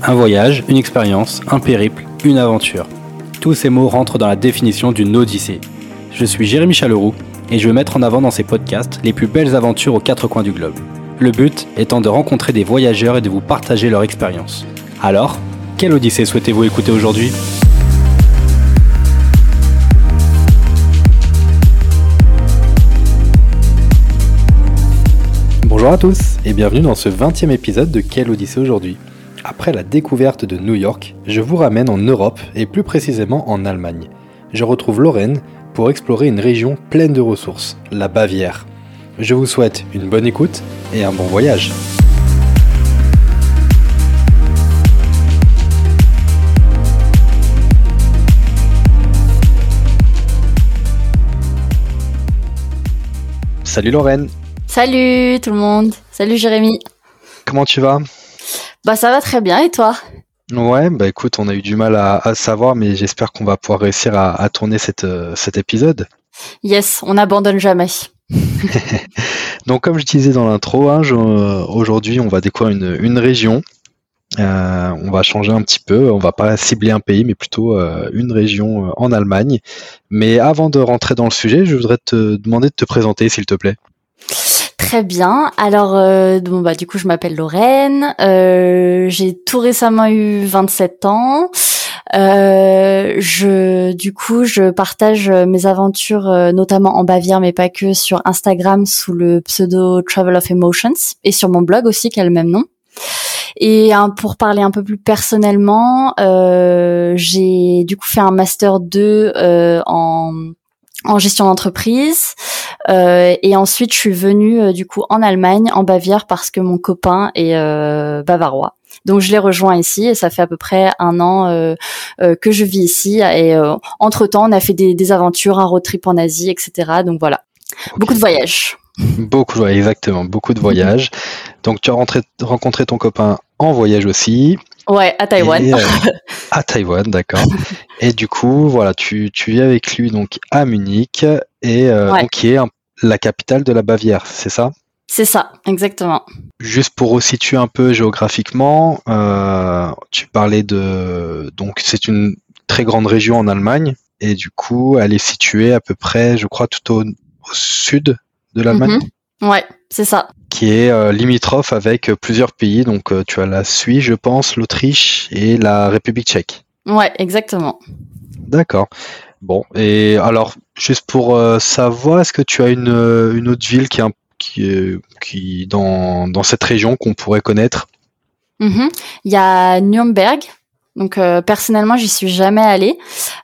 Un voyage, une expérience, un périple, une aventure. Tous ces mots rentrent dans la définition d'une odyssée. Je suis Jérémy Chaleroux et je veux mettre en avant dans ces podcasts les plus belles aventures aux quatre coins du globe. Le but étant de rencontrer des voyageurs et de vous partager leur expérience. Alors, quelle odyssée souhaitez-vous écouter aujourd'hui? Bonjour à tous et bienvenue dans ce 20e épisode de Quelle Odyssée aujourd'hui? Après la découverte de New York, je vous ramène en Europe et plus précisément en Allemagne. Je retrouve Lorraine pour explorer une région pleine de ressources, la Bavière. Je vous souhaite une bonne écoute et un bon voyage. Salut Lorraine Salut tout le monde. Salut Jérémy. Comment tu vas? Bah ça va très bien et toi? Ouais, bah écoute, on a eu du mal à, savoir, mais j'espère qu'on va pouvoir réussir à, tourner euh, cet épisode. Yes, on n'abandonne jamais. Donc comme je disais dans l'intro, hein, aujourd'hui on va découvrir une, région. Euh, on va changer un petit peu, on va pas cibler un pays, mais plutôt euh, une région en Allemagne. Mais avant de rentrer dans le sujet, je voudrais te demander de te présenter, s'il te plaît. Très bien. Alors, euh, bon, bah, du coup, je m'appelle Lorraine. Euh, j'ai tout récemment eu 27 ans. Euh, je, du coup, je partage mes aventures, notamment en Bavière, mais pas que, sur Instagram sous le pseudo Travel of Emotions et sur mon blog aussi qui a le même nom. Et pour parler un peu plus personnellement, j'ai du coup fait un master 2 en en gestion d'entreprise. Euh, et ensuite, je suis venue euh, du coup en Allemagne, en Bavière, parce que mon copain est euh, bavarois. Donc je l'ai rejoint ici et ça fait à peu près un an euh, que je vis ici. Et entre temps, on a fait des, des, aventures, un road trip en Asie, etc. Donc voilà, beaucoup de voyages. Beaucoup, ouais, exactement, beaucoup de voyages. Donc tu as rentré, rencontré ton copain en voyage aussi. Ouais, à Taïwan. À Taïwan, d'accord. et du coup, voilà, tu, tu vis avec lui donc à Munich et qui est la capitale de la Bavière, c'est ça? C'est ça, exactement. Juste pour resituer un peu géographiquement, euh, tu parlais de donc c'est une très grande région en Allemagne et du coup, elle est située à peu près, je crois, tout au, sud de l'Allemagne? Mhm. Ouais, c'est ça qui est euh, limitrophe avec plusieurs pays. Donc euh, tu as la Suisse, je pense, l'Autriche et la République tchèque. Ouais, exactement. D'accord. Bon, et alors, juste pour euh, savoir, est-ce que tu as une, une autre ville qui, est, qui, qui dans, dans cette région qu'on pourrait connaître? Mm-hmm. Il y a Nuremberg, donc euh, personnellement, j'y suis jamais allée,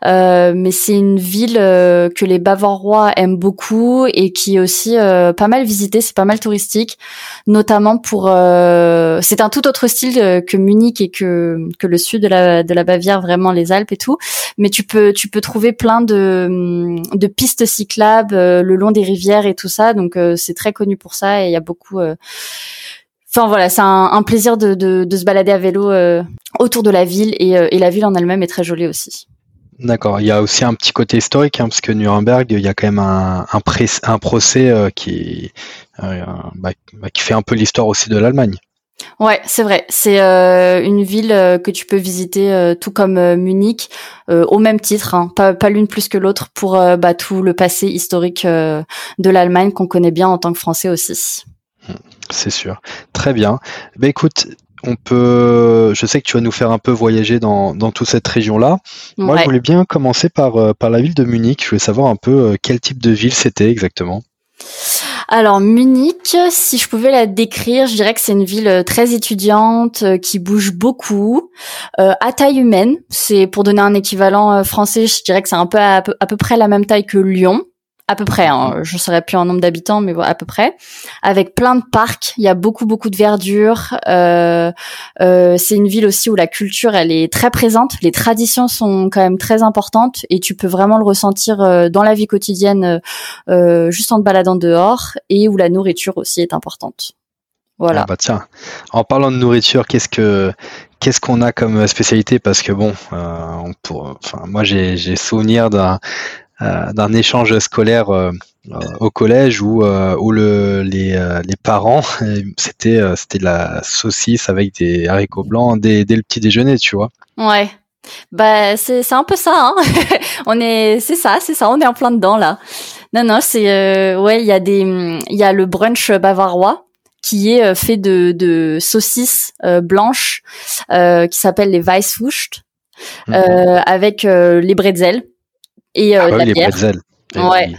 euh, mais c'est une ville euh, que les Bavarois aiment beaucoup et qui est aussi pas mal visitée. C'est pas mal touristique, notamment pour. c'est un tout autre style que Munich et que que le sud de la de la Bavière, vraiment les Alpes et tout. Mais tu peux tu peux trouver plein de de pistes cyclables le long des rivières et tout ça. Donc c'est très connu pour ça et il y a beaucoup Enfin voilà, c'est un, plaisir de, se balader à vélo euh, autour de la ville euh, et, la ville en elle-même est très jolie aussi. D'accord. Il y a aussi un petit côté historique, hein, parce que Nuremberg, il y a quand même un, un, procès euh, qui, bah, bah, qui fait un peu l'histoire aussi de l'Allemagne. Ouais, c'est vrai. C'est une ville que tu peux visiter tout comme Munich, au même titre, hein. pas, pas l'une plus que l'autre, pour bah, tout le passé historique de l'Allemagne qu'on connaît bien en tant que Français aussi. C'est sûr. Très bien. Ben écoute, on peut. Je sais que tu vas nous faire un peu voyager dans, dans toute cette région-là. Moi, je voulais bien commencer par, euh, par la ville de Munich. Je voulais savoir un peu euh, quel type de ville c'était exactement. Alors Munich, si je pouvais la décrire, je dirais que c'est une ville euh, très étudiante, qui bouge beaucoup, à taille humaine. C'est pour donner un équivalent français, je dirais que c'est un peu à, peu à, peu près la même taille que Lyon à peu près, hein, je ne saurais plus en nombre d'habitants, mais à peu près, avec plein de parcs. Il y a beaucoup beaucoup de verdure. Euh, euh, c'est une ville aussi où la culture elle est très présente. Les traditions sont quand même très importantes et tu peux vraiment le ressentir euh, dans la vie quotidienne, euh, juste en te baladant dehors, et où la nourriture aussi est importante. Voilà. Ah bah tiens, en parlant de nourriture, qu'est-ce que qu'est-ce qu'on a comme spécialité? Parce que bon, euh, on pour, enfin, moi j'ai souvenir d'un euh, d'un échange scolaire euh, au collège où, où le, les, les parents, c'était c'était de la saucisse avec des haricots blancs dès, dès le petit déjeuner, tu vois. Ouais. Bah c'est c'est un peu ça. Hein on est c'est ça c'est ça on est en plein dedans là. Non non c'est ouais il y a des il y a le brunch bavarois qui est euh, fait de, de saucisses euh, blanches euh, qui s'appellent les Weisswurst mhm. avec les bretzels et ah, la les bretzels. Ouais.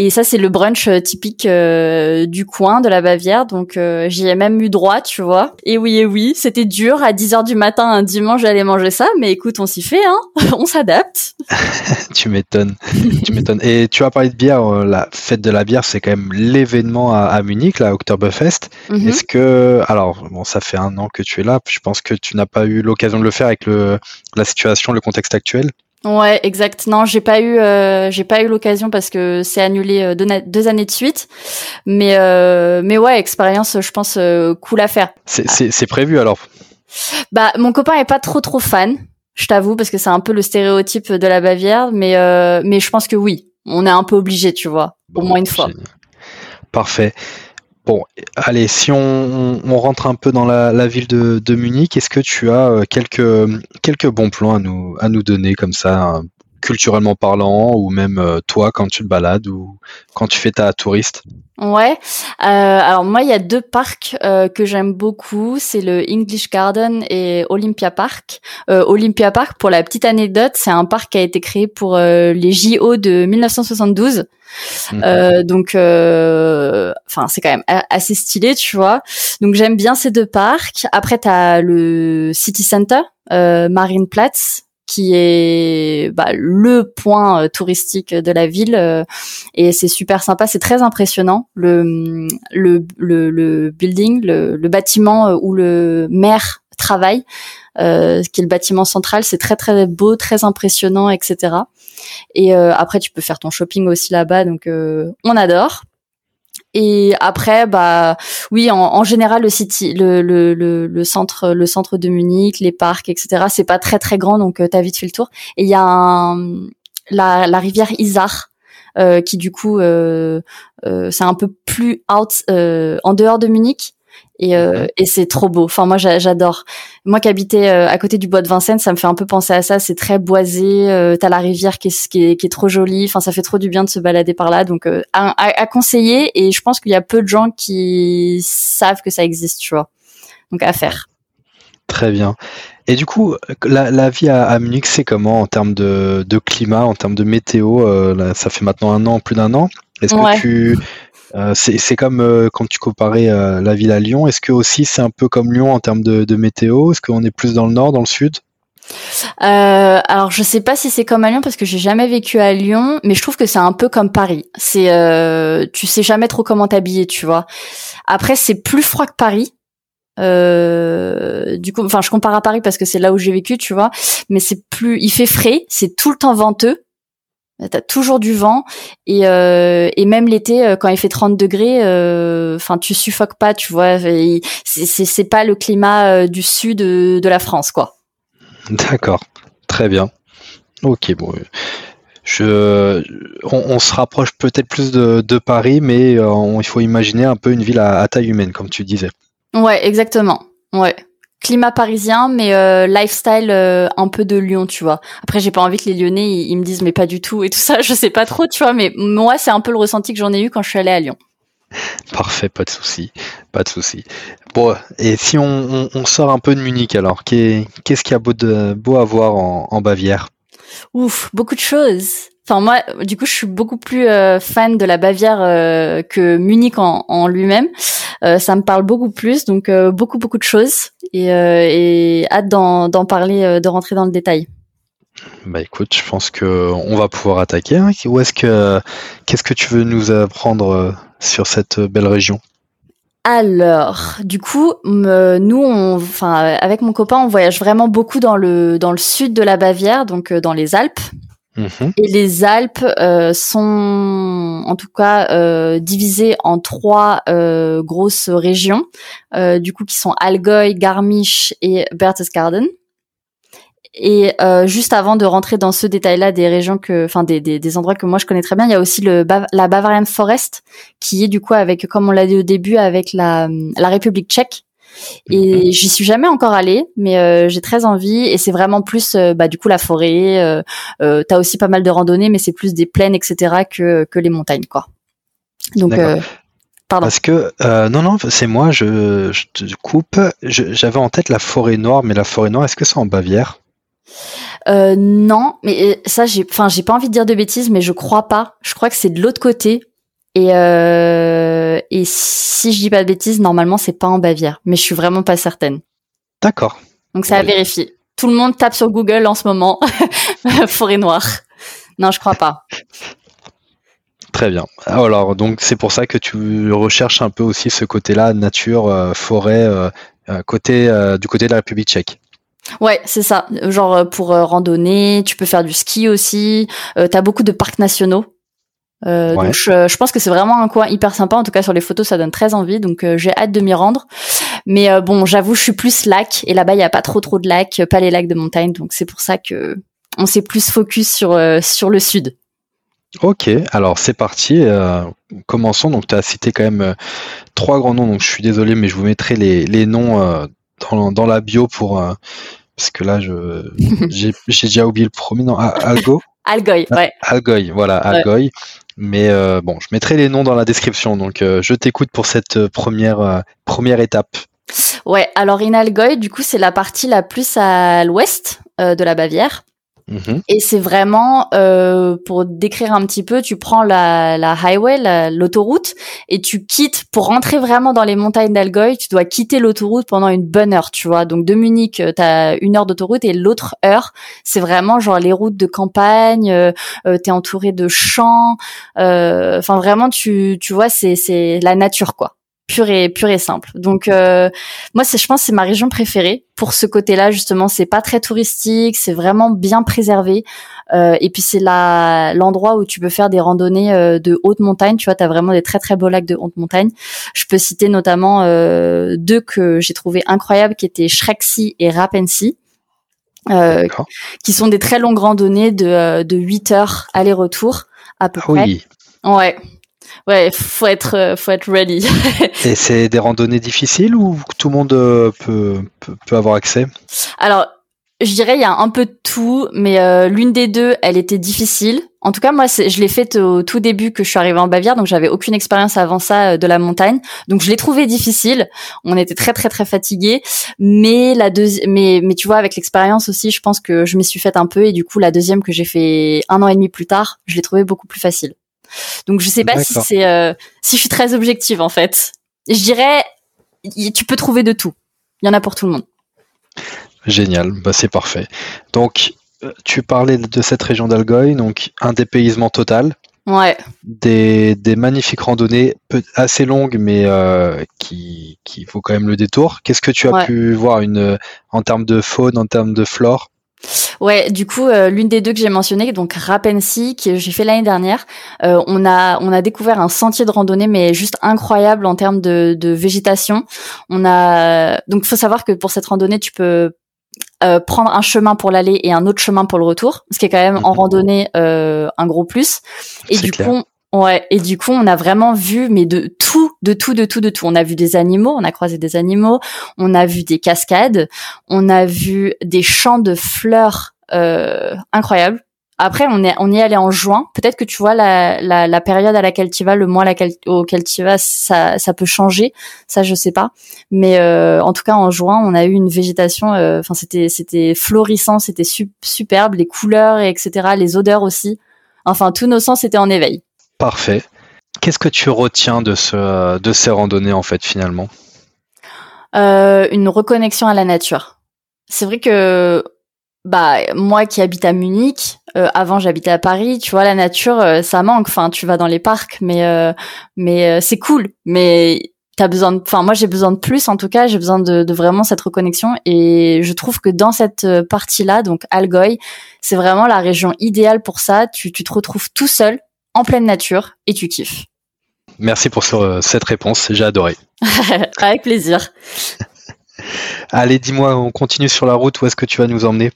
Et ça, c'est le brunch euh, typique euh, du coin de la Bavière. Donc, euh, j'y ai même eu droit, tu vois. Et oui, et oui, c'était dur. À 10 heures du matin, un dimanche, j'allais manger ça. Mais écoute, on s'y fait, hein. on s'adapte. tu m'étonnes. tu m'étonnes. Et tu as parlé de bière. La fête de la bière, c'est quand même l'événement à, Munich, la Oktoberfest. Mhm. Est-ce que... Alors, bon, ça fait un an que tu es là. Je pense que tu n'as pas eu l'occasion de le faire avec le, la situation, le contexte actuel. Ouais, exact. Non, j'ai pas eu, euh, j'ai pas eu l'occasion parce que c'est annulé euh, deux, années de suite. Mais, euh, mais ouais, expérience, je pense cool à faire. C'est prévu alors. Bah, mon copain est pas trop trop fan, je t'avoue, parce que c'est un peu le stéréotype de la Bavière. Mais, mais je pense que oui, on est un peu obligé, tu vois, au moins une fois. Parfait. Bon, allez, si on, rentre un peu dans la, ville de, Munich, est-ce que tu as euh, quelques, quelques bons plans à nous, à nous donner comme ça, culturellement parlant, ou même euh, toi quand tu te balades ou quand tu fais ta touriste? Ouais. Euh, alors moi, il y a deux parcs euh, que j'aime beaucoup. C'est le English Garden et Olympia Park. Euh, Olympia Park, pour la petite anecdote, c'est un parc qui a été créé pour euh, les JO de 1972. Mhm. donc, enfin, c'est quand même assez stylé, tu vois. Donc j'aime bien ces deux parcs. Après, t'as le City Center, Marine Platz, qui est bah, le point euh, touristique de la ville euh, et c'est super sympa, c'est très impressionnant le le le, le building, le, le, bâtiment euh, où le maire travaille, euh, qui est le bâtiment central, c'est très très beau, très impressionnant, etc. Et après tu peux faire ton shopping aussi là-bas, donc on adore. Et après, bah oui, en, général, le city, le, le, le, centre, le centre de Munich, les parcs, etc. C'est pas très très grand, donc euh, t'as vite fait le tour. Et il y a la, la rivière Isar. Euh, qui du coup euh, c'est un peu plus out en dehors de Munich et, euh, et c'est trop beau. Enfin moi j'adore. Moi qui habitais euh, à côté du bois de Vincennes, ça me fait un peu penser à ça. C'est très boisé. Euh, T'as la rivière qui est, qui est, qui est trop jolie. Enfin ça fait trop du bien de se balader par là. Donc à, à, conseiller. Et je pense qu'il y a peu de gens qui savent que ça existe, tu vois. Donc à faire. Très bien. Et du coup, la, la vie à, à Munich, c'est comment en termes de, de, climat, en termes de météo là, Ça fait maintenant un an, plus d'un an. Est-ce que tu euh, c'est comme euh, quand tu comparais euh, la ville à Lyon. Est-ce que aussi c'est un peu comme Lyon en termes de, météo? Est-ce qu'on est plus dans le nord, dans le sud? Alors je sais pas si c'est comme à Lyon parce que j'ai jamais vécu à Lyon, mais je trouve que c'est un peu comme Paris. C'est tu sais jamais trop comment t'habiller, tu vois. Après c'est plus froid que Paris. du coup, enfin je compare à Paris parce que c'est là où j'ai vécu, tu vois. Mais c'est plus, il fait frais, c'est tout le temps venteux. T'as toujours du vent et, euh, et même l'été euh, quand il fait 30 degrés, euh, enfin tu suffoques pas, tu vois. C'est pas le climat du sud de, la France, quoi. D'accord, très bien. Ok, bon, je, on, se rapproche peut-être plus de, Paris, mais il faut imaginer un peu une ville à, à taille humaine, comme tu disais. Ouais, exactement. Ouais climat parisien, mais euh, lifestyle euh, un peu de Lyon, tu vois. Après, j'ai pas envie que les Lyonnais ils, me disent mais pas du tout et tout ça. Je sais pas trop, tu vois. Mais moi, c'est un peu le ressenti que j'en ai eu quand je suis allée à Lyon. Parfait, pas de souci, pas de souci. Bon, et si on, sort un peu de Munich alors, qu'est-ce qu'il y a beau, de, beau à voir en Bavière? Ouf, beaucoup de choses. Enfin moi, du coup, je suis beaucoup plus euh, fan de la Bavière euh, que Munich en, en lui-même. Euh, ça me parle beaucoup plus, donc beaucoup beaucoup de choses et, et hâte d'en parler, de rentrer dans le détail. Bah écoute, je pense que on va pouvoir attaquer. Hein. Où est-ce que qu'est-ce que tu veux nous apprendre sur cette belle région? Alors, du coup, nous, on, enfin, avec mon copain, on voyage vraiment beaucoup dans le dans le sud de la Bavière, donc dans les Alpes. Mhm. Et les Alpes euh, sont en tout cas euh, divisées en trois euh, grosses régions, du coup qui sont Allgäu, Garmisch et Berchtesgaden. Et euh, juste avant de rentrer dans ce détail-là des régions que, enfin des, des, des, endroits que moi je connais très bien, il y a aussi le la Bavarian Forest qui est du coup avec, comme on l'a dit au début, avec la, la République tchèque. Et j'y suis jamais encore allée, mais euh, j'ai très envie. Et c'est vraiment plus, euh, bah, du coup, la forêt. Euh, euh, T'as aussi pas mal de randonnées, mais c'est plus des plaines, etc., que que les montagnes, quoi. Donc, pardon. Parce que non, non, c'est moi. Je, je te coupe. J'avais en tête la forêt noire, mais la forêt noire, est-ce que c'est en Bavière? Euh, non, mais ça, j'ai, enfin, j'ai pas envie de dire de bêtises, mais je crois pas. Je crois que c'est de l'autre côté. Et, euh, et si je dis pas de bêtises, normalement, c'est pas en Bavière, mais je suis vraiment pas certaine. D'accord. Donc ça à vérifier. Tout le monde tape sur Google en ce moment forêt noire. Non, je crois pas. Très bien. Alors donc c'est pour ça que tu recherches un peu aussi ce côté-là, nature, euh, forêt, euh, côté du côté de la République tchèque. Ouais, c'est ça. Genre euh, pour euh, randonner, tu peux faire du ski aussi. Euh, T'as beaucoup de parcs nationaux. Euh, Donc je, pense que c'est vraiment un coin hyper sympa. En tout cas sur les photos, ça donne très envie. Donc j'ai hâte de m'y rendre. Mais bon, j'avoue, je suis plus lac et là-bas il y a pas trop trop de lacs, pas les lacs de montagne. Donc c'est pour ça que on s'est plus focus sur sur le sud. Ok, alors c'est parti. commençons. Donc tu as cité quand même trois grands noms. Donc je suis désolé, mais je vous mettrai les, les noms dans, dans la bio pour parce que là, je j'ai déjà oublié le premier nom. Ah, Algo. Algoy, ouais. Algoy, voilà, Algoy. Mais euh, bon, je mettrai les noms dans la description. Donc, euh, je t'écoute pour cette euh, première première étape. Ouais, alors in Algoy, du coup, c'est la partie la plus à l'ouest de la Bavière. Mhm. Et c'est vraiment euh, pour décrire un petit peu, tu prends la, la highway, l'autoroute, et tu quittes pour rentrer vraiment dans les montagnes d'Algoy. Tu dois quitter l'autoroute pendant une bonne heure, tu vois. Donc de Munich, euh, t'as une heure d'autoroute et l'autre heure, c'est vraiment genre les routes de campagne. Euh, euh T'es entouré de champs. Euh, enfin vraiment, tu tu vois, c'est la nature quoi pur et pur et simple. Donc euh, moi c'est je pense c'est ma région préférée pour ce côté-là justement, c'est pas très touristique, c'est vraiment bien préservé euh, et puis c'est là l'endroit où tu peux faire des randonnées euh, de haute montagne, tu vois, tu as vraiment des très très beaux lacs de haute montagne. Je peux citer notamment deux que j'ai trouvé incroyables qui étaient Shrexy et Rapensy. qui sont des très longues randonnées de, de 8 heures aller-retour à peu ah près. Oui. Ouais, ouais, faut être, euh, faut être ready. Et c'est des randonnées difficiles ou tout le monde euh, peut, peut, avoir accès? Alors, je dirais il y a un peu de tout, mais euh, l'une des deux, elle était difficile. En tout cas, moi, je l'ai faite au tout début que je suis arrivée en Bavière, donc j'avais aucune expérience avant ça de la montagne, donc je l'ai trouvée difficile. On était très très très fatigués, mais la deuxième, mais mais tu vois, avec l'expérience aussi, je pense que je m'y suis faite un peu et du coup, la deuxième que j'ai fait un an et demi plus tard, je l'ai trouvée beaucoup plus facile. Donc je sais pas si c'est euh, si je suis très objective en fait. Je dirais tu peux trouver de tout. Il y en a pour tout le monde. Génial, bah c'est parfait. Donc euh, tu parlais de cette région d'Algoy, donc un dépaysement total. Ouais. Des, des magnifiques randonnées assez longues, mais euh, qui, qui vaut quand même le détour. Qu'est-ce que tu as pu voir une, en termes de faune, en termes de flore? Ouais, du coup, euh, l'une des deux que j'ai mentionné, donc Rapensi, que j'ai fait l'année dernière, euh, on a on a découvert un sentier de randonnée, mais juste incroyable en termes de, de végétation. On a donc faut savoir que pour cette randonnée, tu peux euh, prendre un chemin pour l'aller et un autre chemin pour le retour, ce qui est quand même en mhm. randonnée un gros plus. Et du coup, Ouais, et du coup, on a vraiment vu, mais de tout, de tout, de tout, de tout. On a vu des animaux, on a croisé des animaux, on a vu des cascades, on a vu des champs de fleurs euh, incroyables. Après, on est on y est allé en juin. Peut-être que tu vois la, la, la, période à laquelle tu vas, le mois laquelle, auquel tu vas, ça, ça peut changer. Ça, je sais pas. Mais euh, en tout cas, en juin, on a eu une végétation. Euh, enfin, c'était c'était florissant, c'était superbe, les couleurs, etc., les odeurs aussi. Enfin, tous nos sens étaient en éveil. Parfait. Qu'est-ce que tu retiens de, ce, de ces randonnées en fait finalement? Euh, Une reconnexion à la nature. C'est vrai que bah moi qui habite à Munich, euh, avant j'habitais à Paris, tu vois la nature euh, ça manque. Enfin tu vas dans les parcs, mais mais c'est cool. Mais t'as besoin de, enfin moi j'ai besoin de plus en tout cas, j'ai besoin de, de, vraiment cette reconnexion et je trouve que dans cette partie-là, donc Algoy, c'est vraiment la région idéale pour ça. Tu, tu te retrouves tout seul en pleine nature et tu kiffes. Merci pour cette réponse, j'ai adoré. Avec plaisir. Allez, dis-moi, on continue sur la route. Où est-ce que tu vas nous emmener?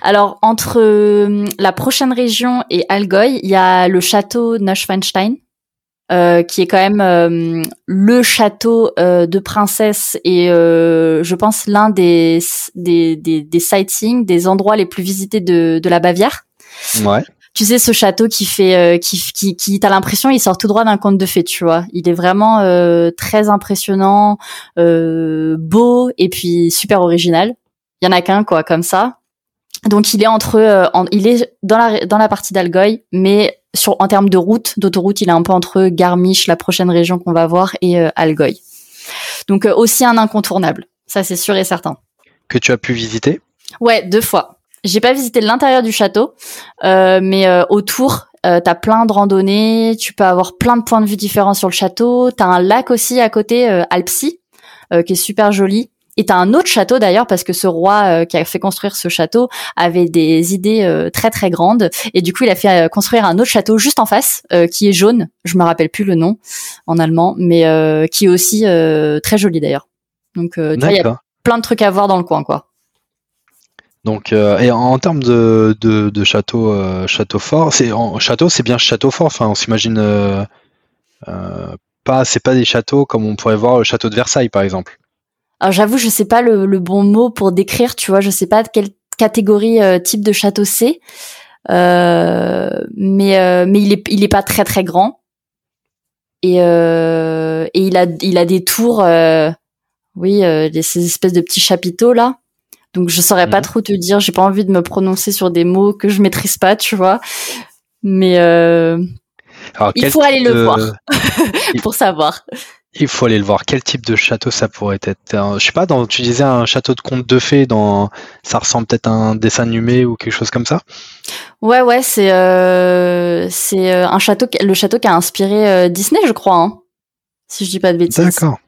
Alors, entre euh, la prochaine région et Algoy, il y a le château Neuschwanstein, euh, qui est quand même euh, le château euh, de princesse et je pense l'un des des, des des sightseeing, des endroits les plus visités de, de la Bavière. Ouais. Tu sais ce château qui fait qui qui, qui t'as l'impression il sort tout droit d'un conte de fées, tu vois. Il est vraiment très impressionnant, beau et puis super original. Il y en a qu'un quoi comme ça. Donc il est entre il est dans la dans la partie d'Algoy mais sur en termes de route, d'autoroute, il est un peu entre Garmisch, la prochaine région qu'on va voir, et euh, Algoy. Donc euh, aussi un incontournable, ça c'est sûr et certain. Que tu as pu visiter? Ouais, deux fois. J'ai pas visité l'intérieur du château, euh, mais autour, euh, t'as plein de randonnées, tu peux avoir plein de points de vue différents sur le château. T'as un lac aussi à côté, Alpsy, qui est super joli. Et t'as un autre château d'ailleurs parce que ce roi euh, qui a fait construire ce château avait des idées euh, très très grandes et du coup il a fait euh, construire un autre château juste en face qui est jaune. Je me rappelle plus le nom en allemand, mais qui est aussi très joli d'ailleurs. Donc il y a plein de trucs à voir dans le coin quoi. Donc et en, termes de, de, château château fort, c'est en château c'est bien château fort. Enfin on s'imagine pas c'est pas des châteaux comme on pourrait voir le château de Versailles par exemple. Alors j'avoue, je sais pas le, bon mot pour décrire, tu vois, je sais pas quelle catégorie euh, type de château c'est, euh, mais euh, mais il est il est pas très très grand et et il a il a des tours, oui, ces espèces de petits chapiteaux là. Donc je saurais pas mhm. trop te dire, j'ai pas envie de me prononcer sur des mots que je maîtrise pas, tu vois. Mais il faut aller le voir pour savoir il faut aller le voir. Quel type de château ça pourrait être? Je sais pas, dans, tu disais un château de conte de fées, dans, ça ressemble peut-être à un dessin animé ou quelque chose comme ça? Ouais, ouais, c'est euh, c'est euh, un château, le château qui a inspiré euh, Disney, je crois, hein, si je dis pas de bêtises. D'accord.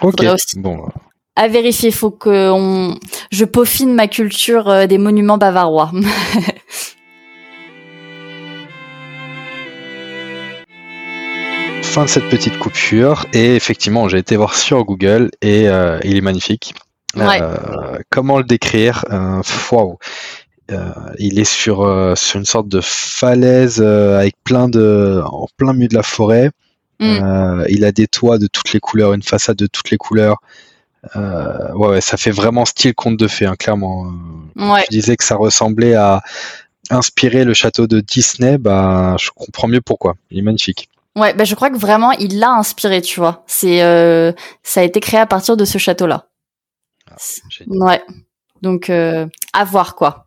Ok. Bon. À vérifier, faut que on... je peaufine ma culture des monuments bavarois. fin de cette petite coupure et effectivement j'ai été voir sur Google et euh, il est magnifique. Euh, comment le décrire? Euh, il est sur, sur une sorte de falaise avec plein de en plein milieu de la forêt. Mm. il a des toits de toutes les couleurs, une façade de toutes les couleurs. Ouais, ça fait vraiment style conte de fées, hein, clairement. Je disais que ça ressemblait à inspirer le château de Disney, bah je comprends mieux pourquoi. Il est magnifique. Ouais, ben je crois que vraiment il l'a inspiré, tu vois. C'est euh, ça a été créé à partir de ce château-là. Ah, ouais. Donc euh, à voir quoi.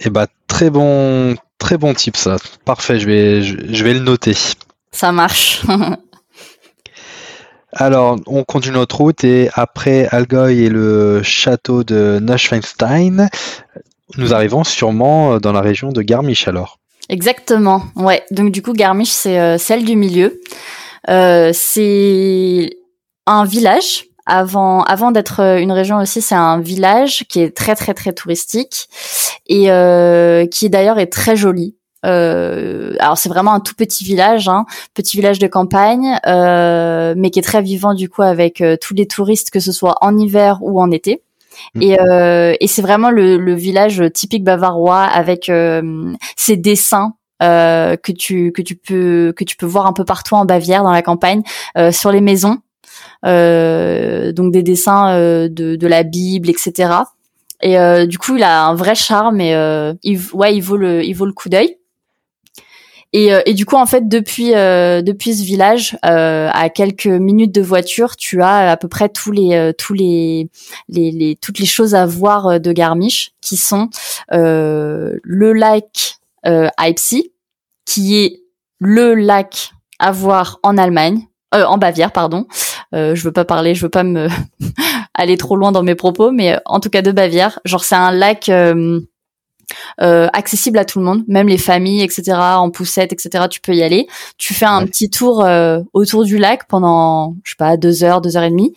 Eh bah très bon très bon type ça. Parfait, je vais je, vais le noter. Ça marche. Alors, on continue notre route et après Algoy et le château de Neuschwanstein, nous arrivons sûrement dans la région de Garmisch alors. Exactement. Ouais. Donc du coup, Garmisch, c'est euh, celle du milieu. Euh, c'est un village. Avant, avant d'être euh, une région aussi, c'est un village qui est très très très touristique et euh, qui d'ailleurs est très joli. Euh, alors c'est vraiment un tout petit village, hein, petit village de campagne, mais qui est très vivant du coup avec tous les touristes, que ce soit en hiver ou en été. Mm. Et, euh, et c'est vraiment le, le, village typique bavarois avec euh, ces dessins euh, que tu que tu peux que tu peux voir un peu partout en Bavière dans la campagne euh, sur les maisons. Euh, donc des dessins euh, de, de la Bible, etc. Et du coup, il a un vrai charme et il, ouais, il vaut le il vaut le coup d'œil. Et, euh, et, du coup, en fait, depuis euh, depuis ce village, euh, à quelques minutes de voiture, tu as à peu près tous les tous les, les, les toutes les choses à voir de Garmisch, qui sont le lac euh, qui est le lac à voir en Allemagne, en Bavière, pardon. je veux pas parler, je veux pas me aller trop loin dans mes propos, mais en tout cas de Bavière. Genre, c'est un lac euh, accessible à tout le monde, même les familles, etc. En poussette, etc. Tu peux y aller. Tu fais un petit tour euh, autour du lac pendant, je sais pas, deux heures, deux heures et demie,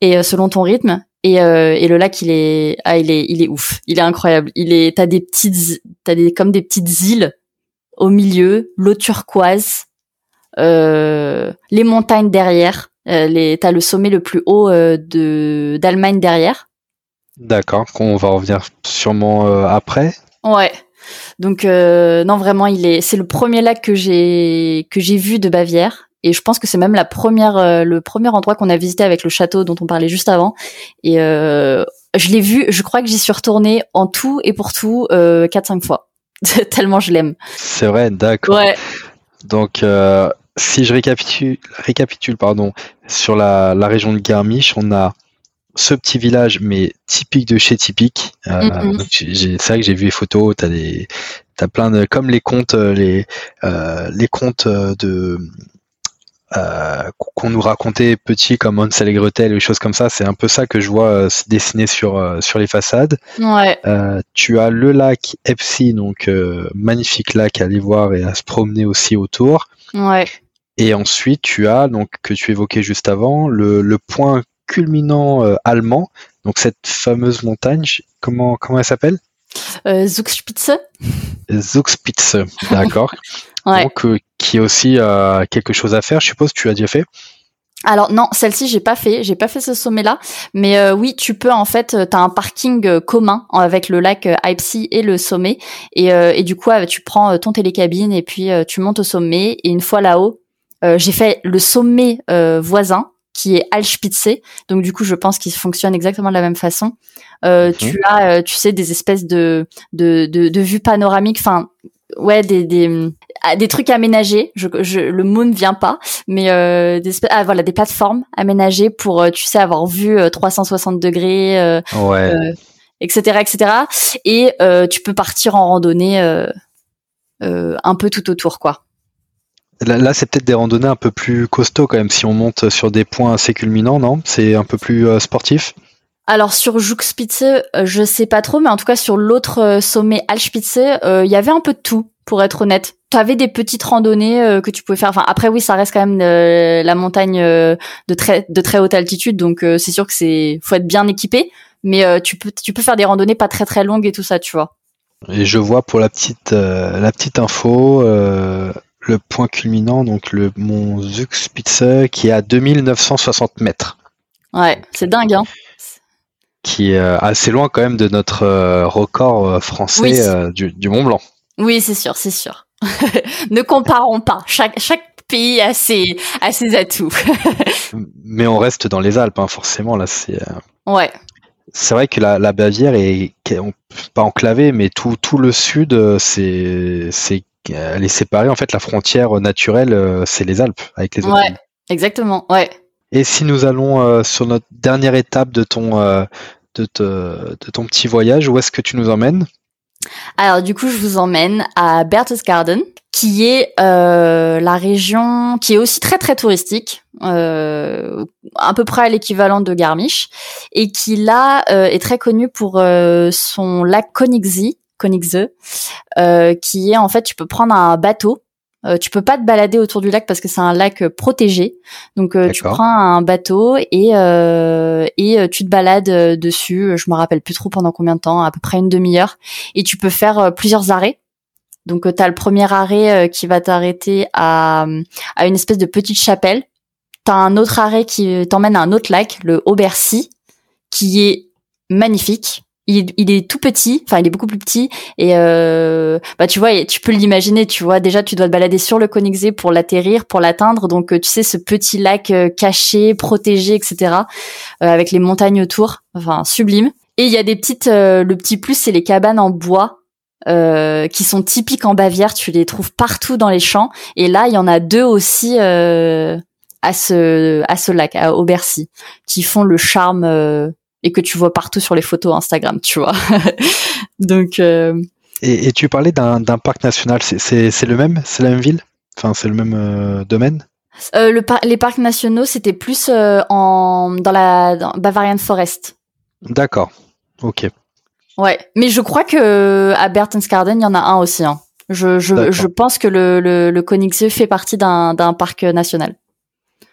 et euh, selon ton rythme. Et, et le lac, il est, ah, il est, il est ouf. Il est incroyable. Il est, t'as des petites, t'as des comme des petites îles au milieu, l'eau turquoise, les montagnes derrière. les, t'as le sommet le plus haut de d'Allemagne derrière. D'accord, qu'on va revenir sûrement après. Ouais. Donc non vraiment il est c'est le premier lac que j'ai que j'ai vu de Bavière et je pense que c'est même la première le premier endroit qu'on a visité avec le château dont on parlait juste avant et je l'ai vu je crois que j'y suis retournée en tout et pour tout quatre cinq fois tellement je l'aime. C'est vrai, d'accord. Ouais. Donc, euh, si je récapitule, récapitule pardon, sur la, la, région de Garmisch, on a ce petit village, mais typique de chez typique. Euh, c'est vrai que j'ai vu les photos, t'as des, t'as plein de, comme les contes, euh, les, euh, les contes de, euh, qu'on nous racontait petit comme Hansel et Gretel, des choses comme ça. C'est un peu ça que je vois se dessiner sur sur les façades. Ouais. tu as le lac Epsi, donc magnifique lac à aller voir et à se promener aussi autour. Ouais. Et ensuite, tu as donc que tu évoquais juste avant le, le point culminant allemand, donc cette fameuse montagne. Comment comment elle s'appelle? Zugspitze. Zugspitze, d'accord. Donc, euh, qui est aussi euh, quelque chose à faire. Je suppose tu as déjà fait? Alors non, celle-ci j'ai pas fait, j'ai pas fait ce sommet-là, mais euh, oui, tu peux en fait, tu as un parking commun avec le lac Ipsy et le sommet, et, du coup tu prends ton télécabine et puis tu montes au sommet, et une fois là-haut, j'ai fait le sommet voisin qui est Alspitze, donc du coup je pense qu'il fonctionne exactement de la même façon. Mhm. Tu as, tu sais, des espèces de de, de, de vues panoramiques, enfin ouais des, des ah, des trucs aménagés je, je le mot ne vient pas mais euh, des ah, voilà des plateformes aménagées pour euh, tu sais avoir vu 360 euh, degrés euh, ouais. etc etc et tu peux partir en randonnée un peu tout autour quoi Là, c'est peut-être des randonnées un peu plus costauds quand même si on monte sur des points assez culminants, non? C'est un peu plus sportif? Alors sur Juxspitze, euh, je sais pas trop, mais en tout cas sur l'autre euh, sommet Alspitze, euh, il y avait un peu de tout, pour être honnête. Tu avais des petites randonnées que tu pouvais faire. Enfin après oui, ça reste quand même la montagne de très de très haute altitude, donc c'est sûr que c'est faut être bien équipé, mais tu peux tu peux faire des randonnées pas très très longues et tout ça, tu vois. Et je vois pour la petite la petite info le point culminant, donc le mont Zugspitze, qui est à 2960 mètres. Ouais, c'est dingue, hein qui est euh, assez loin quand même de notre euh, record euh, français du, Mont Blanc. Oui, c'est sûr, c'est sûr. ne comparons pas. Chaque, chaque pays a ses, a ses atouts. Mais on reste dans les Alpes, hein, forcément. Là, c'est. Ouais. C'est vrai que la, Bavière est pas enclavée, mais tout, tout le sud, c'est, elle est séparée. En fait, la frontière naturelle, c'est les Alpes avec les autres. Ouais, exactement. Ouais. Et si nous allons sur notre dernière étape de ton de, ton petit voyage, où est-ce que tu nous emmènes? Alors du coup, je vous emmène à Berchtesgaden, qui est euh, la région qui est aussi très très touristique, euh, à peu près à l'équivalent de Garmisch, et qui là euh, est très connu pour son lac Königssee, Königssee, qui est en fait tu peux prendre un bateau euh, tu peux pas te balader autour du lac parce que c'est un lac euh, protégé. Donc euh, tu prends un bateau et et tu te balades dessus. Je me rappelle plus trop pendant combien de temps, à peu près une demi-heure. Et tu peux faire plusieurs arrêts. Donc tu as le premier arrêt qui va t'arrêter à à une espèce de petite chapelle. T'as un autre arrêt qui t'emmène à un autre lac, le Aubercy, qui est magnifique il, est tout petit, enfin il est beaucoup plus petit et euh, bah tu vois, tu peux l'imaginer, tu vois. Déjà, tu dois te balader sur le Königssee pour l'atterrir, pour l'atteindre. Donc euh, tu sais ce petit lac euh, caché, protégé, etc. avec les montagnes autour, enfin sublime. Et il y a des petites, le petit plus, c'est les cabanes en bois qui sont typiques en Bavière. Tu les trouves partout dans les champs. Et là, il y en a deux aussi à ce à ce lac, à Aubercy, qui font le charme et que tu vois partout sur les photos Instagram, tu vois. Donc. Euh... Et, et, tu parlais d'un parc national, c'est le même, c'est la même ville, enfin c'est le même euh, domaine? Euh, le par les parcs nationaux, c'était plus en dans la dans Bavarian Forest. D'accord. Ok. Ouais, mais je crois que à Berchtesgaden, il y en a un aussi. Hein. Je, je, je pense que le, le, le Königssee fait partie d'un parc national.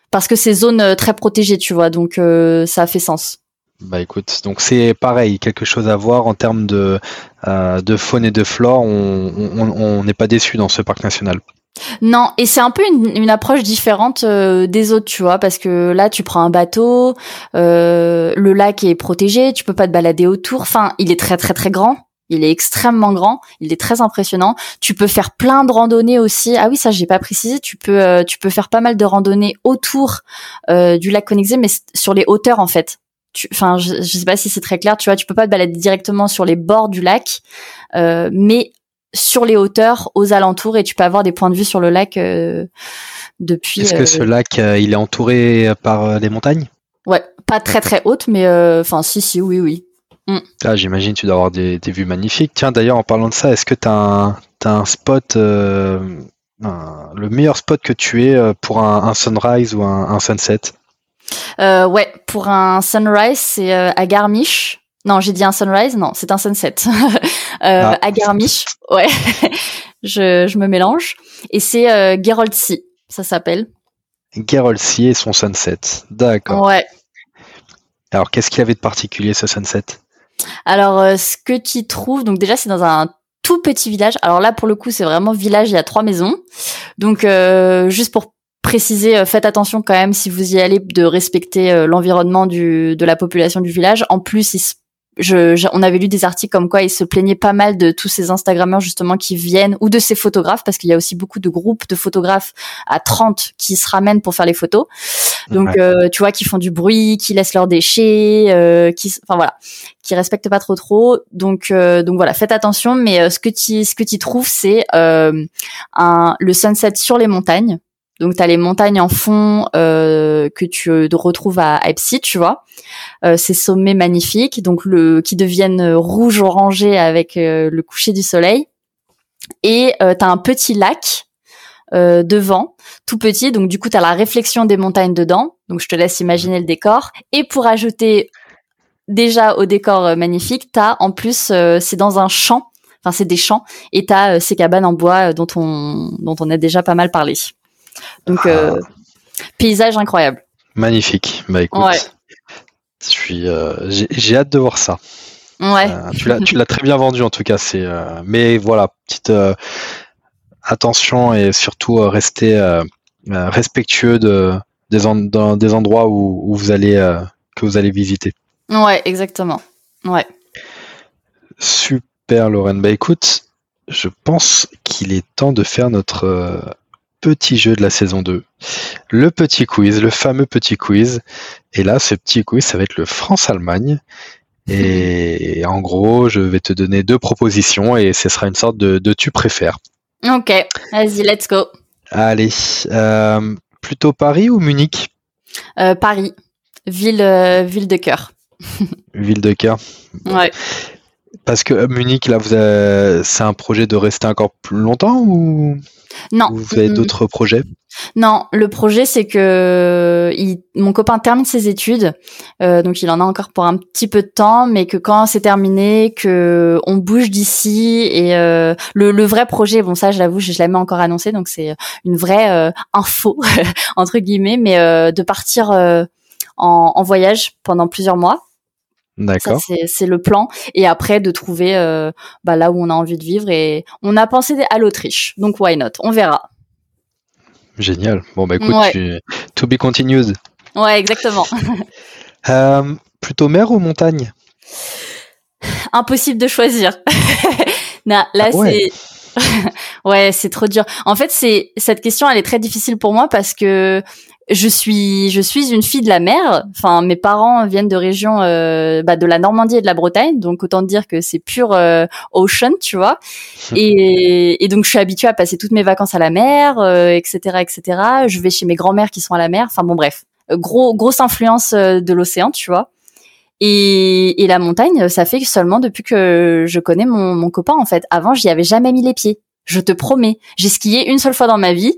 Parce que c'est zone très protégée, tu vois, donc euh, ça fait sens. Bah écoute, donc c'est pareil, quelque chose à voir en termes de, euh, de faune et de flore. On n'est pas déçu dans ce parc national. Non, et c'est un peu une, une approche différente euh, des autres, tu vois, parce que là, tu prends un bateau, euh, le lac est protégé, tu peux pas te balader autour. Enfin, il est très très très grand. Il est extrêmement grand, il est très impressionnant. Tu peux faire plein de randonnées aussi. Ah oui, ça j'ai pas précisé. Tu peux euh, tu peux faire pas mal de randonnées autour euh, du lac Conexé, mais sur les hauteurs en fait. Enfin, je, je sais pas si c'est très clair. Tu vois, tu peux pas te balader directement sur les bords du lac, euh, mais sur les hauteurs, aux alentours, et tu peux avoir des points de vue sur le lac euh, depuis. Est-ce que ce euh, lac, il est entouré par des montagnes? Ouais, pas très très haute, mais enfin si si oui oui. Mm. Ah, j'imagine tu dois avoir des, des, vues magnifiques. Tiens, d'ailleurs, en parlant de ça, est-ce que tu as, un, as un spot, un, le meilleur spot que tu es pour un, un sunrise ou un, un sunset? Euh, Ouais, pour un sunrise, c'est à Garmisch. Non, j'ai dit un sunrise, non, c'est un sunset. euh, ah. À Garmisch, ouais, je, je, me mélange. Et c'est euh, Geroldsee, ça s'appelle. Geroldsee et son sunset, d'accord. Ouais. Alors, qu'est-ce qu'il y avait de particulier ce sunset? Alors, euh, ce que tu trouves, donc déjà, c'est dans un tout petit village. Alors là, pour le coup, c'est vraiment village, il y a trois maisons. Donc, euh, juste pour préciser, euh, faites attention quand même si vous y allez de respecter euh, l'environnement du de la population du village. En plus, il se je, on avait lu des articles comme quoi ils se plaignaient pas mal de tous ces Instagrammeurs justement qui viennent ou de ces photographes parce qu'il y a aussi beaucoup de groupes de photographes à 30 qui se ramènent pour faire les photos. Donc euh, tu vois qui font du bruit, qui laissent leurs déchets, euh, qui enfin voilà, qui respectent pas trop trop. Donc euh, donc voilà, faites attention mais euh, ce que tu ce que tu trouves c'est euh, un le sunset sur les montagnes. Donc tu les montagnes en fond euh, que tu retrouves à tu vois. Euh, ces sommets magnifiques, donc le qui deviennent rouge orangé avec euh, le coucher du soleil. Et euh, tu as un petit lac euh, devant, tout petit, donc du coup tu la réflexion des montagnes dedans. Donc je te laisse imaginer le décor. Et pour ajouter déjà au décor magnifique, tu en plus c'est dans un champ, enfin c'est des champs, et tu as ces cabanes en bois dont on dont on a déjà pas mal parlé. Donc, ah. euh, paysage incroyable. Magnifique. Bah écoute, ouais. je suis, euh, j'ai hâte de voir ça. Ouais. Euh, tu l'as, très bien vendu en tout cas. C'est, mais voilà, petite attention et surtout rester respectueux de des, en, des endroits où, où vous allez que vous allez visiter. Ouais, exactement. Ouais. Super, Lorraine. Bah écoute, je pense qu'il est temps de faire notre petit jeu de la saison 2. Le petit quiz, le fameux petit quiz. Et là, ce petit quiz, ça va être le France-Allemagne. Et en gros, je vais te donner deux propositions et ce sera une sorte de, de tu préfères. Ok, vas-y, let's go. Allez, euh, plutôt Paris ou Munich? Euh, Paris, ville, euh, ville de cœur. ville de cœur. Ouais. Parce que Munich, là, vous c'est un projet de rester encore plus longtemps ou? Non. Vous avez d'autres projets? Non, le projet c'est que il, mon copain termine ses études, euh, donc il en a encore pour un petit peu de temps, mais que quand c'est terminé, que on bouge d'ici et euh, le, le, vrai projet, bon ça je l'avoue, je, je l'ai encore annoncé, donc c'est une vraie euh, info entre guillemets, mais euh, de partir euh, en, en voyage pendant plusieurs mois. D'accord. C'est le plan. Et après, de trouver euh, bah, là où on a envie de vivre. Et on a pensé à l'Autriche. Donc, why not? On verra. Génial. Bon, bah écoute, ouais. tu... to be continued. Ouais, exactement. euh, plutôt mer ou montagne? Impossible de choisir. non, là, ah ouais. c'est. ouais, c'est trop dur. En fait, c'est cette question, elle est très difficile pour moi parce que je suis je suis une fille de la mer. Enfin, mes parents viennent de régions euh, bah, de la Normandie et de la Bretagne, donc autant dire que c'est pur euh, ocean, tu vois. Et, et, donc je suis habituée à passer toutes mes vacances à la mer, euh, etc., etc. Je vais chez mes grands-mères qui sont à la mer. Enfin bon, bref, gros grosse influence euh, de l'océan, tu vois. Et, et la montagne, ça fait seulement depuis que je connais mon, mon copain en fait. Avant, j'y avais jamais mis les pieds. Je te promets. J'ai skié une seule fois dans ma vie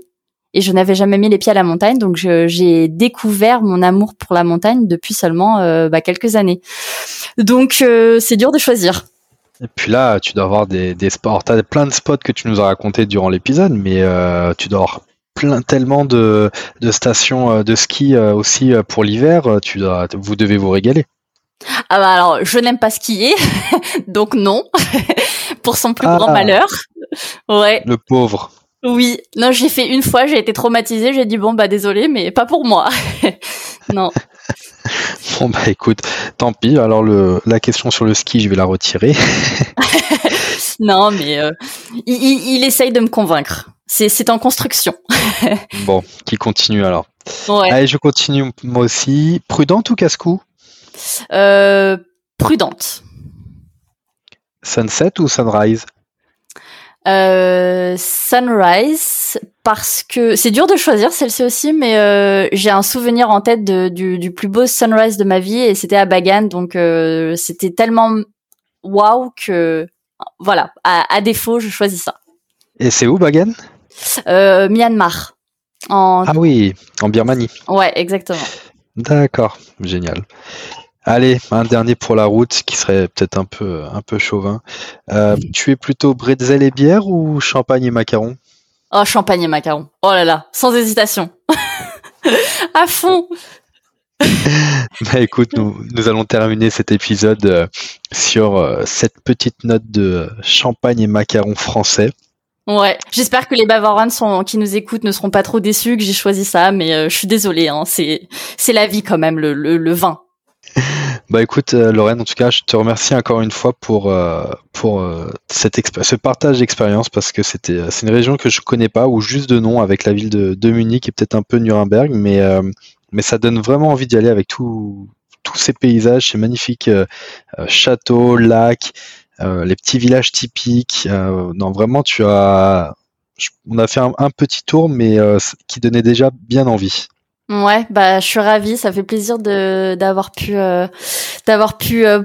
et je n'avais jamais mis les pieds à la montagne, donc j'ai découvert mon amour pour la montagne depuis seulement euh, bah, quelques années. Donc euh, c'est dur de choisir. Et puis là, tu dois avoir des, des sports, tu as plein de spots que tu nous as racontés durant l'épisode, mais euh, tu dois avoir plein tellement de, de stations de ski aussi pour l'hiver, tu dois, vous devez vous régaler. Ah bah alors, je n'aime pas skier, donc non, pour son plus ah. grand malheur. Ouais. Le pauvre. Oui, non, j'ai fait une fois, j'ai été traumatisée, j'ai dit bon bah désolé, mais pas pour moi. non. Bon bah écoute, tant pis. Alors le, la question sur le ski, je vais la retirer. non, mais euh, il, il, essaye de me convaincre. C'est en construction. bon, qui continue alors. Ouais. Allez, je continue moi aussi. Prudente ou casse-cou? Euh, Prudente. Sunset ou sunrise? Euh, Sunrise parce que c'est dur de choisir celle-ci aussi, mais euh, j'ai un souvenir en tête de, du, du, plus beau sunrise de ma vie et c'était à Bagan, donc euh, c'était tellement waouh que voilà, à, à, défaut je choisis ça. Et c'est où Bagan? Myanmar. En... Ah oui, en Birmanie. Ouais, exactement. D'accord, génial. Allez, un dernier pour la route qui serait peut-être un peu, un peu chauvin. Euh, tu es plutôt bretzel et bière ou champagne et macaron Oh, champagne et macaron. Oh là là, sans hésitation. à fond. bah écoute, nous, nous, allons terminer cet épisode euh, sur euh, cette petite note de champagne et macaron français. Ouais, j'espère que les Bavarois sont, qui nous écoutent ne seront pas trop déçus que j'ai choisi ça, mais je suis désolée, hein, c'est c'est la vie quand même, le, le, le vin. Bah écoute, euh, Lorraine, en tout cas, je te remercie encore une fois pour, euh, pour euh, cette ce partage d'expérience parce que c'était c'est une région que je connais pas ou juste de nom avec la ville de, de Munich et peut-être un peu Nuremberg, mais, mais ça donne vraiment envie d'y aller avec tous ces paysages, ces magnifiques châteaux, lacs, les petits villages typiques. non, vraiment, tu as. On a fait un, un petit tour, mais qui donnait déjà bien envie. Ouais, bah je suis ravie, ça fait plaisir de d'avoir pu euh, d'avoir pu euh,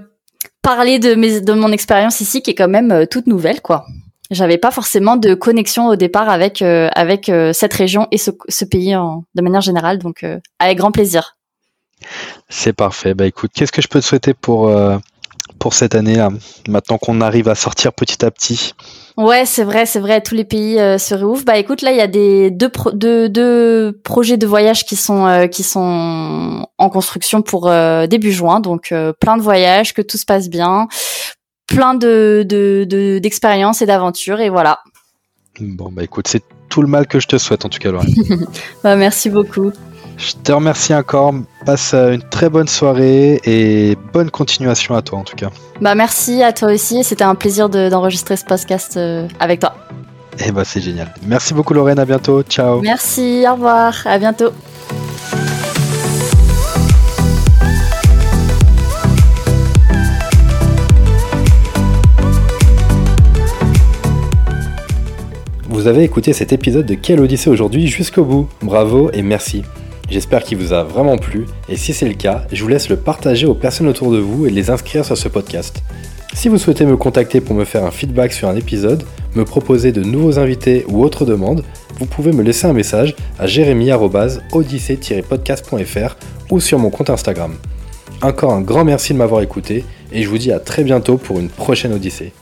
parler de mes de mon expérience ici qui est quand même euh, toute nouvelle quoi. J'avais pas forcément de connexion au départ avec avec cette région et ce, ce pays en, de manière générale donc avec grand plaisir. C'est parfait. Bah écoute, qu'est-ce que je peux te souhaiter pour pour cette année là maintenant qu'on arrive à sortir petit à petit Ouais, c'est vrai, c'est vrai. Tous les pays euh, se réouvrent. Bah, écoute, là, il y a des deux, deux, deux projets de voyage qui sont euh, qui sont en construction pour euh, début juin. Donc, plein de voyages, que tout se passe bien, plein de d'expériences de, et d'aventures, et voilà. Bon, bah, écoute, c'est tout le mal que je te souhaite en tout cas, Laura. bah, merci beaucoup. Je te remercie encore. Passe une très bonne soirée et bonne continuation à toi en tout cas. Bah merci à toi aussi. C'était un plaisir d'enregistrer ce podcast euh, avec toi. Et eh bah c'est génial. Merci beaucoup Lorraine. À bientôt. Ciao. Merci. Au revoir. À bientôt. Vous avez écouté cet épisode de Quelle Odyssée aujourd'hui jusqu'au bout. Bravo et merci. J'espère qu'il vous a vraiment plu et si c'est le cas, je vous laisse le partager aux personnes autour de vous et les inscrire sur ce podcast. Si vous souhaitez me contacter pour me faire un feedback sur un épisode, me proposer de nouveaux invités ou autres demandes, vous pouvez me laisser un message à jérémy-odyssée-podcast.fr ou sur mon compte Instagram. Encore un grand merci de m'avoir écouté et je vous dis à très bientôt pour une prochaine Odyssée.